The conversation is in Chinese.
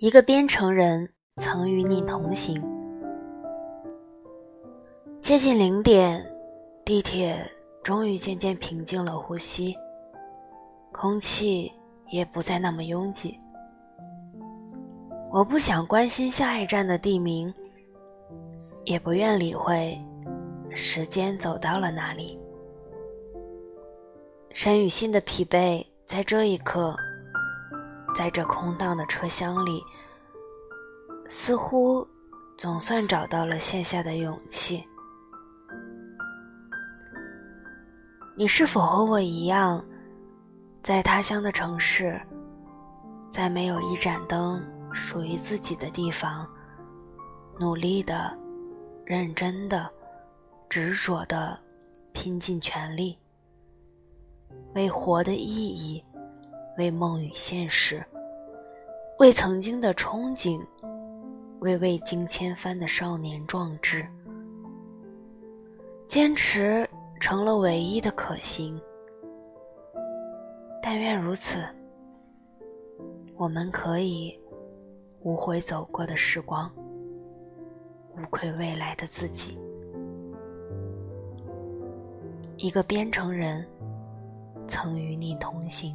一个编程人曾与你同行。接近零点，地铁终于渐渐平静了呼吸，空气也不再那么拥挤。我不想关心下一站的地名，也不愿理会时间走到了哪里。山雨欣的疲惫在这一刻。在这空荡的车厢里，似乎总算找到了卸下的勇气。你是否和我一样，在他乡的城市，在没有一盏灯属于自己的地方，努力的、认真的、执着的拼尽全力，为活的意义？为梦与现实，为曾经的憧憬，为未经千帆的少年壮志，坚持成了唯一的可行。但愿如此，我们可以无悔走过的时光，无愧未来的自己。一个编程人，曾与你同行。